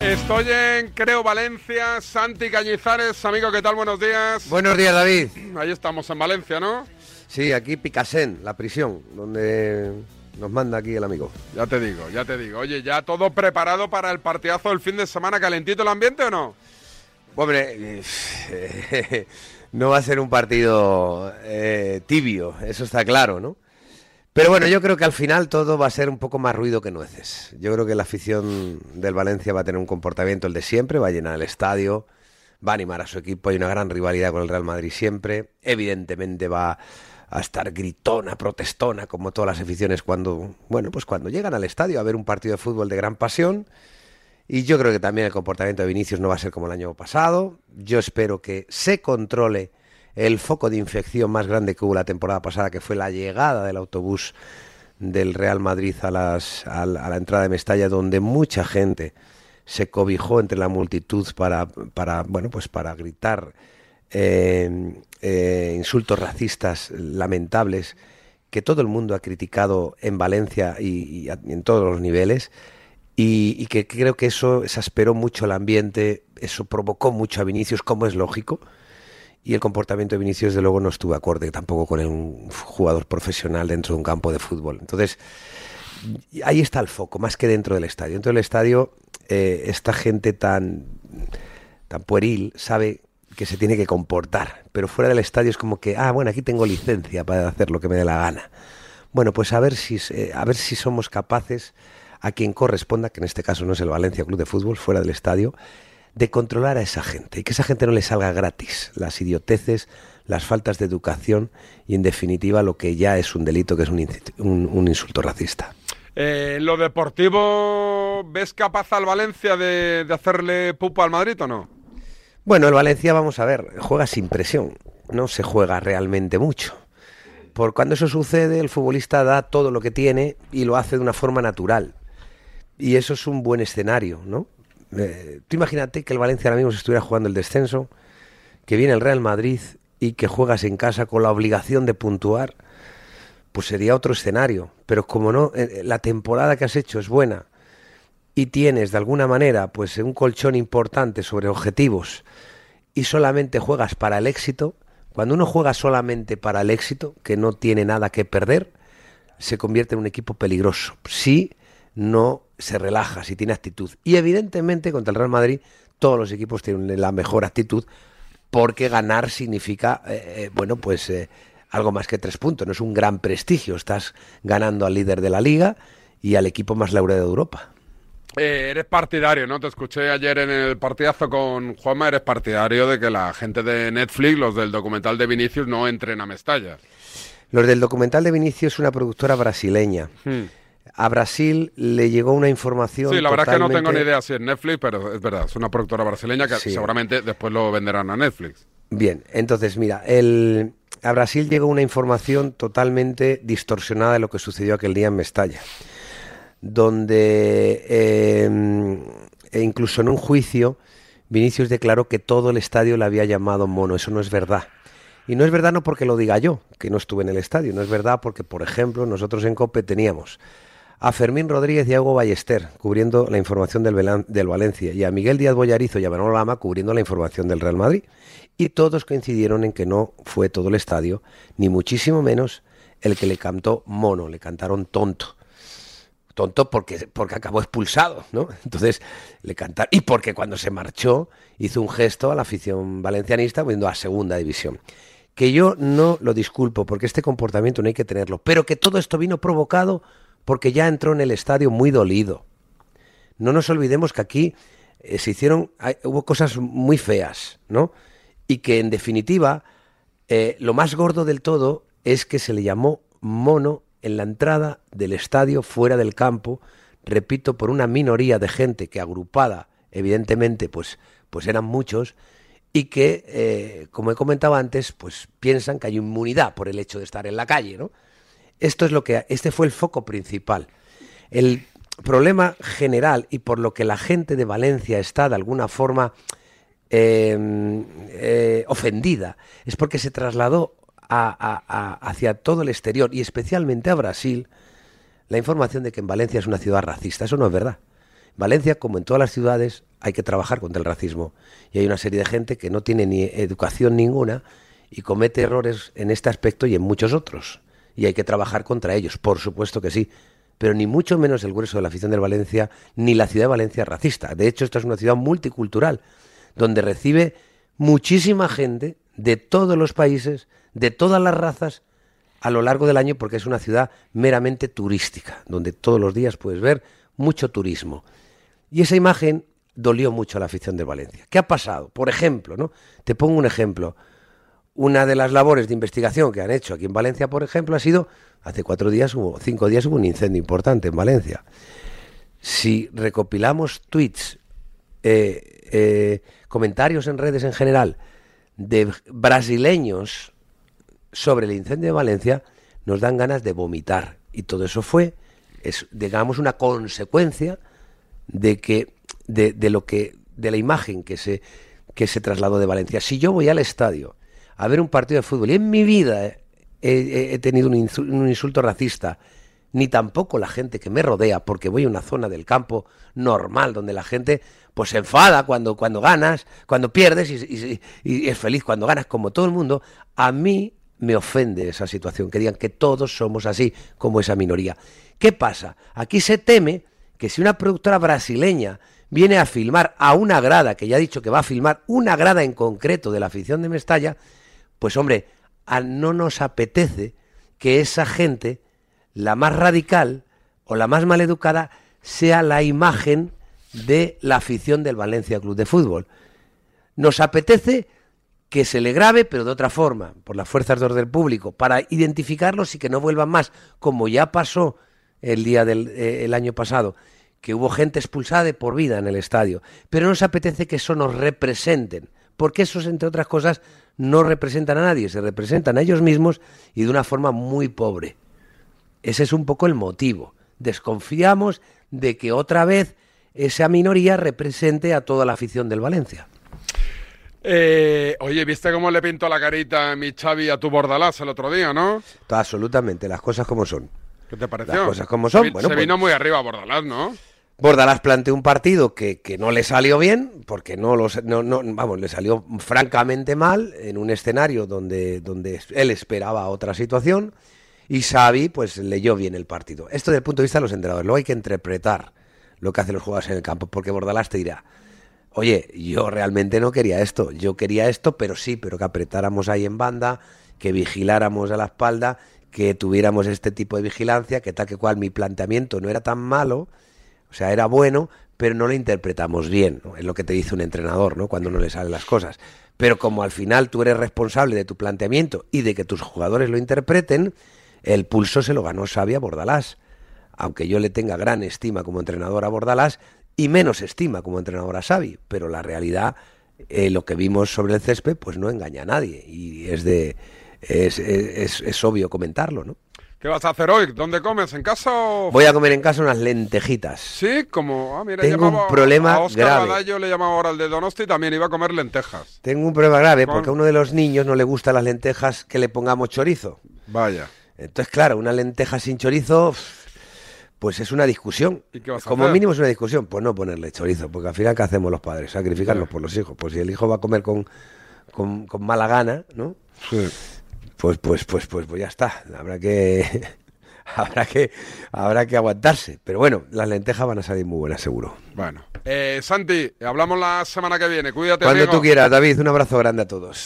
Estoy en Creo Valencia, Santi Cañizares, amigo, ¿qué tal? Buenos días. Buenos días, David. Ahí estamos en Valencia, ¿no? Sí, aquí Picasen, la prisión, donde nos manda aquí el amigo. Ya te digo, ya te digo. Oye, ¿ya todo preparado para el partidazo del fin de semana? ¿Calentito el ambiente o no? Hombre, no va a ser un partido eh, tibio, eso está claro, ¿no? Pero bueno, yo creo que al final todo va a ser un poco más ruido que nueces. Yo creo que la afición del Valencia va a tener un comportamiento el de siempre, va a llenar el estadio, va a animar a su equipo, hay una gran rivalidad con el Real Madrid siempre, evidentemente va a estar gritona, protestona, como todas las aficiones cuando, bueno, pues cuando llegan al estadio a ver un partido de fútbol de gran pasión. Y yo creo que también el comportamiento de Vinicius no va a ser como el año pasado. Yo espero que se controle el foco de infección más grande que hubo la temporada pasada, que fue la llegada del autobús del Real Madrid a, las, a, la, entrada de Mestalla, donde mucha gente se cobijó entre la multitud para, bueno, pues para gritar eh, eh, insultos racistas lamentables que todo el mundo ha criticado en Valencia y, y en todos los niveles. Y, y, que creo que eso exasperó mucho el ambiente, eso provocó mucho a Vinicius, como es lógico, y el comportamiento de Vinicius, desde luego, no estuvo acorde tampoco con un jugador profesional dentro de un campo de fútbol. Entonces, ahí está el foco, más que dentro del estadio. Dentro del estadio, eh, esta gente tan, tan pueril sabe que se tiene que comportar, pero fuera del estadio es como que, ah, bueno, aquí tengo licencia para hacer lo que me dé la gana. Bueno, pues a ver si, a ver si somos capaces, a quien corresponda, que en este caso no es el Valencia Club de Fútbol, fuera del estadio, de controlar a esa gente y que esa gente no le salga gratis las idioteces, las faltas de educación y en definitiva lo que ya es un delito que es un, un, un insulto racista. Eh, ¿Lo deportivo ves capaz al Valencia de, de, hacerle pupa al Madrid o no? Bueno, el Valencia, vamos a ver, juega sin presión, no se juega realmente mucho. Por cuando eso sucede, el futbolista da todo lo que tiene y lo hace de una forma natural. Y eso es un buen escenario, ¿no? Eh, tú imagínate que el Valencia ahora mismo se estuviera jugando el descenso, que viene el Real Madrid y que juegas en casa con la obligación de puntuar, pues sería otro escenario. Pero como no, eh, la temporada que has hecho es buena y tienes de alguna manera pues un colchón importante sobre objetivos y solamente juegas para el éxito, cuando uno juega solamente para el éxito, que no tiene nada que perder, se convierte en un equipo peligroso. Sí, no se relaja, si tiene actitud. Y evidentemente contra el Real Madrid todos los equipos tienen la mejor actitud porque ganar significa, eh, eh, bueno, pues eh, algo más que tres puntos, no es un gran prestigio, estás ganando al líder de la liga y al equipo más laureado de Europa. Eh, eres partidario, ¿no? Te escuché ayer en el partidazo con Juanma, eres partidario de que la gente de Netflix, los del documental de Vinicius, no entren a Mestalla. Los del documental de Vinicius es una productora brasileña. Hmm a Brasil le llegó una información. Sí, la verdad totalmente... es que no tengo ni idea si es Netflix, pero es verdad, es una productora brasileña que sí. seguramente después lo venderán a Netflix. Bien, entonces mira, el, a Brasil llegó una información totalmente distorsionada de lo que sucedió aquel día en Mestalla, donde eh, e incluso en un juicio Vinicius declaró que todo el estadio le había llamado mono, eso no es verdad. Y no es verdad no porque lo diga yo, que no estuve en el estadio, no es verdad porque, por ejemplo, nosotros en COPE teníamos a Fermín Rodríguez y a Hugo Ballester cubriendo la información del, del, Valencia y a Miguel Díaz Boyarizo y a Manolo Lama cubriendo la información del Real Madrid. Y todos coincidieron en que no fue todo el estadio, ni muchísimo menos el que le cantó mono, le cantaron tonto. Tonto porque, porque acabó expulsado, ¿no? Entonces le cantaron. Y porque cuando se marchó hizo un gesto a la afición valencianista viendo a segunda división que yo no lo disculpo porque este comportamiento no hay que tenerlo, pero que todo esto vino provocado porque ya entró en el estadio muy dolido. No nos olvidemos que aquí eh, se hicieron, hubo cosas muy feas, ¿no? Y que en definitiva, eh, lo más gordo del todo es que se le llamó mono en la entrada del estadio fuera del campo, repito, por una minoría de gente que agrupada, evidentemente, pues, pues eran muchos, y que, eh, como he comentado antes, pues piensan que hay inmunidad por el hecho de estar en la calle, ¿no? Esto es lo que este fue el foco principal. El problema general y por lo que la gente de Valencia está de alguna forma eh, eh, ofendida es porque se trasladó hacia todo el exterior y especialmente a Brasil la información de que en Valencia es una ciudad racista. Eso no es verdad. Valencia, como en todas las ciudades, hay que trabajar contra el racismo. Y hay una serie de gente que no tiene ni educación ninguna y comete errores en este aspecto y en muchos otros. Y hay que trabajar contra ellos, por supuesto que sí. Pero ni mucho menos el grueso de la afición del Valencia, ni la ciudad de Valencia es racista. De hecho, esta es una ciudad multicultural, donde recibe muchísima gente de todos los países, de todas las razas, a lo largo del año, porque es una ciudad meramente turística, donde todos los días puedes ver mucho turismo. Y esa imagen dolió mucho a la afición de Valencia. ¿Qué ha pasado? Por ejemplo, ¿no? Te pongo un ejemplo. Una de las labores de investigación que han hecho aquí en Valencia, por ejemplo, ha sido hace cuatro días hubo, cinco días hubo un incendio importante en Valencia. Si recopilamos tweets, eh, eh, comentarios en redes en general de brasileños sobre el incendio de Valencia, nos dan ganas de vomitar. Y todo eso fue, es, digamos, una consecuencia de que de, lo que de la imagen que se que se trasladó de Valencia. Si yo voy al estadio a ver un partido de fútbol y en mi vida he, tenido un, insulto racista, ni tampoco la gente que me rodea, porque voy a una zona del campo normal donde la gente pues se enfada cuando, cuando ganas, cuando pierdes y, y, es feliz cuando ganas, como todo el mundo, a mí me ofende esa situación, que digan que todos somos así como esa minoría. ¿Qué pasa? Aquí se teme que si una productora brasileña viene a filmar a una grada, que ya ha dicho que va a filmar una grada en concreto de la afición de Mestalla, pues hombre, no nos apetece que esa gente, la más radical o la más maleducada, sea la imagen de la afición del Valencia Club de Fútbol. Nos apetece que se le grabe, pero de otra forma, por las fuerzas de orden público, para identificarlos y que no vuelvan más, como ya pasó el día del eh, año pasado, que hubo gente expulsada de por vida en el estadio. Pero nos apetece que eso nos representen, porque esos, entre otras cosas, no representan a nadie, se representan a ellos mismos y de una forma muy pobre. Ese es un poco el motivo. Desconfiamos de que otra vez esa minoría represente a toda la afición del Valencia. Eh, oye, ¿viste cómo le pintó la carita a mi Xavi a tu Bordalás el otro día, no? Absolutamente, las cosas como son. ¿Qué te pareció? Las cosas como son. Se, bueno, se pues- vino muy arriba Bordalás, ¿no? Bordalás planteó un partido que, que no le salió bien, porque no, los, no, no, vamos, le salió francamente mal en un escenario donde, donde él esperaba otra situación y Xavi pues leyó bien el partido. Esto desde el punto de vista de los entrenadores, luego hay que interpretar lo que hacen los jugadores en el campo, porque Bordalás te dirá, oye, yo realmente no quería esto, yo quería esto, pero sí, pero que apretáramos ahí en banda, que vigiláramos a la espalda, que tuviéramos este tipo de vigilancia, que tal que cual mi planteamiento no era tan malo, o sea, era bueno, pero no lo interpretamos bien, ¿no? es lo que te dice un entrenador, ¿no? Cuando no le salen las cosas. Pero como al final tú eres responsable de tu planteamiento y de que tus jugadores lo interpreten, el pulso se lo ganó Xavi a Bordalás. Aunque yo le tenga gran estima como entrenador a Bordalás y menos estima como entrenador a Xavi, pero la realidad, eh, lo que vimos sobre el césped, pues no engaña a nadie y es de es, es, es obvio comentarlo, ¿no? ¿Qué vas a hacer hoy? ¿Dónde comes? ¿En casa o...? Voy a comer en casa unas lentejitas. Sí, como... Ah, mira, Tengo llamaba un problema a Oscar grave. Badallo le llamaba ahora al de Donosti y también iba a comer lentejas. Tengo un problema grave Con- porque a uno de los niños no le gustan las lentejas que le pongamos chorizo. Vaya. Entonces, claro, una lenteja sin chorizo, pues es una discusión. ¿Y qué vas a Como hacer? mínimo es una discusión, pues no ponerle chorizo, porque al final, ¿qué hacemos los padres? Sacrificarnos por los hijos. Pues si el hijo va a comer con, con, con mala gana, ¿no? Sí. Pues, pues, pues, pues, pues ya está. Habrá que, habrá que, habrá que aguantarse. Pero bueno, las lentejas van a salir muy buenas, seguro. Bueno. Eh, Santi, hablamos la semana que viene. Cuídate, Cuando amigo. tú quieras, David, un abrazo grande a todos.